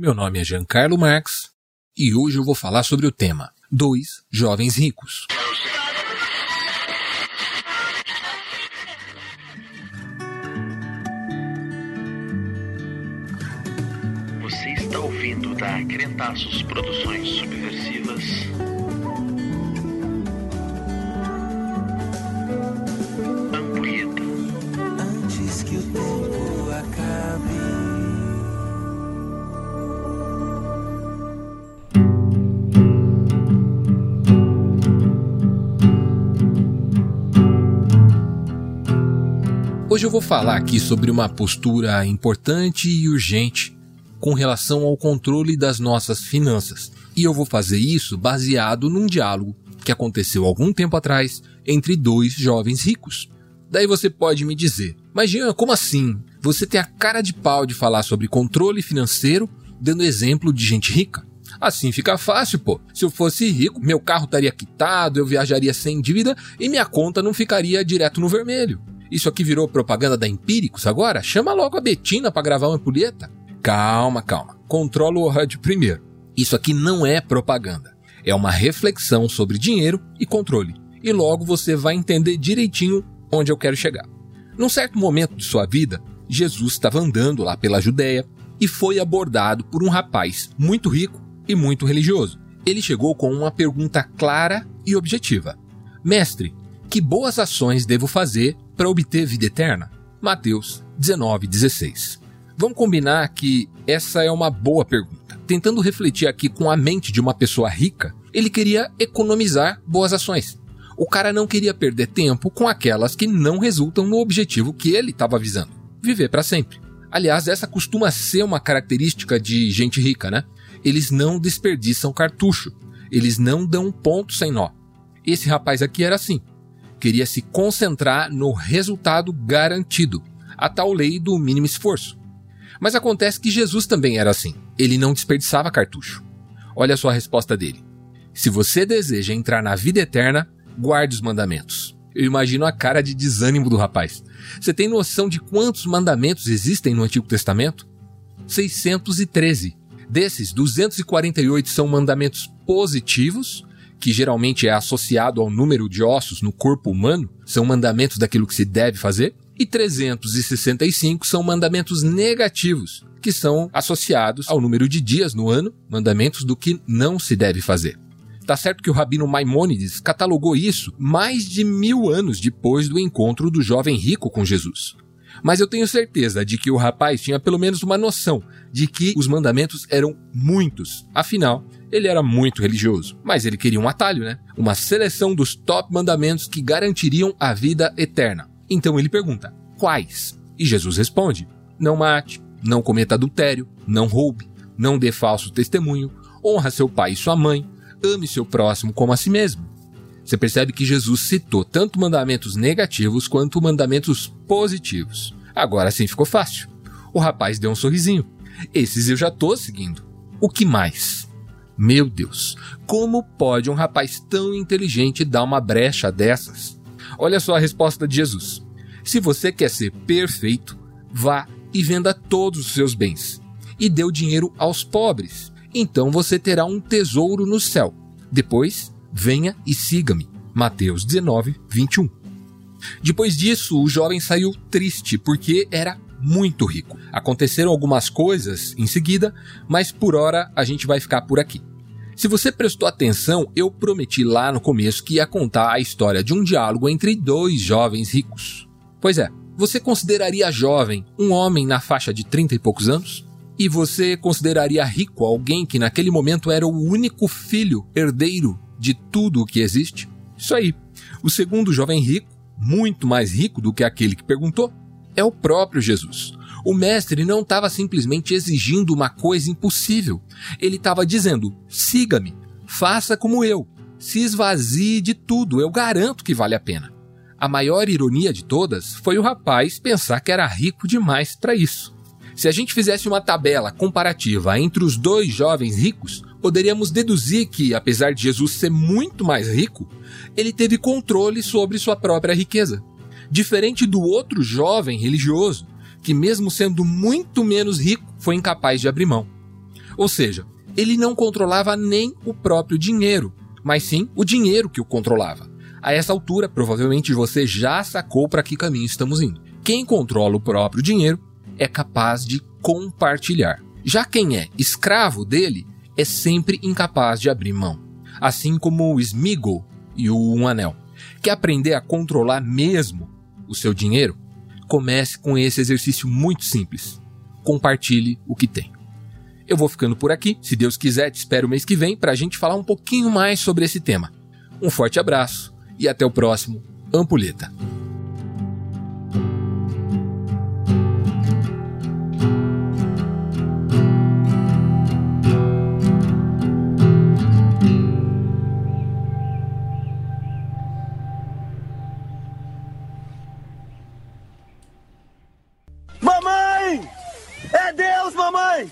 Meu nome é Giancarlo Marx e hoje eu vou falar sobre o tema Dois Jovens Ricos. Você está ouvindo da Crentaços Produções Subversivas. Hoje eu vou falar aqui sobre uma postura importante e urgente com relação ao controle das nossas finanças. E eu vou fazer isso baseado num diálogo que aconteceu algum tempo atrás entre dois jovens ricos. Daí você pode me dizer, mas Jean, como assim? Você tem a cara de pau de falar sobre controle financeiro dando exemplo de gente rica? Assim fica fácil, pô. Se eu fosse rico, meu carro estaria quitado, eu viajaria sem dívida e minha conta não ficaria direto no vermelho. Isso aqui virou propaganda da Empíricos agora? Chama logo a Betina para gravar uma ampulheta. Calma, calma. Controla o rádio primeiro. Isso aqui não é propaganda. É uma reflexão sobre dinheiro e controle. E logo você vai entender direitinho onde eu quero chegar. Num certo momento de sua vida, Jesus estava andando lá pela Judéia e foi abordado por um rapaz muito rico e muito religioso. Ele chegou com uma pergunta clara e objetiva: Mestre, que boas ações devo fazer para obter vida eterna? Mateus 19:16. Vamos combinar que essa é uma boa pergunta. Tentando refletir aqui com a mente de uma pessoa rica, ele queria economizar boas ações. O cara não queria perder tempo com aquelas que não resultam no objetivo que ele estava visando: viver para sempre. Aliás, essa costuma ser uma característica de gente rica, né? Eles não desperdiçam cartucho, eles não dão ponto sem nó. Esse rapaz aqui era assim. Queria se concentrar no resultado garantido, a tal lei do mínimo esforço. Mas acontece que Jesus também era assim. Ele não desperdiçava cartucho. Olha só a resposta dele. Se você deseja entrar na vida eterna, guarde os mandamentos. Eu imagino a cara de desânimo do rapaz. Você tem noção de quantos mandamentos existem no Antigo Testamento? 613. Desses, 248 são mandamentos positivos, que geralmente é associado ao número de ossos no corpo humano, são mandamentos daquilo que se deve fazer, e 365 são mandamentos negativos, que são associados ao número de dias no ano, mandamentos do que não se deve fazer. Tá certo que o rabino Maimônides catalogou isso mais de mil anos depois do encontro do jovem rico com Jesus. Mas eu tenho certeza de que o rapaz tinha pelo menos uma noção de que os mandamentos eram muitos. Afinal, ele era muito religioso. Mas ele queria um atalho, né? Uma seleção dos top mandamentos que garantiriam a vida eterna. Então ele pergunta: quais? E Jesus responde: não mate, não cometa adultério, não roube, não dê falso testemunho, honra seu pai e sua mãe, ame seu próximo como a si mesmo. Você percebe que Jesus citou tanto mandamentos negativos quanto mandamentos positivos. Agora sim ficou fácil. O rapaz deu um sorrisinho. Esses eu já estou seguindo. O que mais? Meu Deus, como pode um rapaz tão inteligente dar uma brecha dessas? Olha só a resposta de Jesus. Se você quer ser perfeito, vá e venda todos os seus bens e dê o dinheiro aos pobres. Então você terá um tesouro no céu. Depois, venha e siga-me. Mateus 19, 21. Depois disso, o jovem saiu triste porque era muito rico. Aconteceram algumas coisas em seguida, mas por hora a gente vai ficar por aqui. Se você prestou atenção, eu prometi lá no começo que ia contar a história de um diálogo entre dois jovens ricos. Pois é, você consideraria jovem um homem na faixa de 30 e poucos anos? E você consideraria rico alguém que naquele momento era o único filho herdeiro de tudo o que existe? Isso aí. O segundo jovem rico, muito mais rico do que aquele que perguntou, é o próprio Jesus. O mestre não estava simplesmente exigindo uma coisa impossível. Ele estava dizendo: siga-me, faça como eu, se esvazie de tudo, eu garanto que vale a pena. A maior ironia de todas foi o rapaz pensar que era rico demais para isso. Se a gente fizesse uma tabela comparativa entre os dois jovens ricos, poderíamos deduzir que, apesar de Jesus ser muito mais rico, ele teve controle sobre sua própria riqueza. Diferente do outro jovem religioso, que, mesmo sendo muito menos rico, foi incapaz de abrir mão. Ou seja, ele não controlava nem o próprio dinheiro, mas sim o dinheiro que o controlava. A essa altura, provavelmente você já sacou para que caminho estamos indo. Quem controla o próprio dinheiro é capaz de compartilhar. Já quem é escravo dele é sempre incapaz de abrir mão. Assim como o Smigol e o Um Anel. Quer aprender a controlar mesmo o seu dinheiro? Comece com esse exercício muito simples. Compartilhe o que tem. Eu vou ficando por aqui. Se Deus quiser, te espero o mês que vem para a gente falar um pouquinho mais sobre esse tema. Um forte abraço e até o próximo Ampulheta. É Deus, mamãe!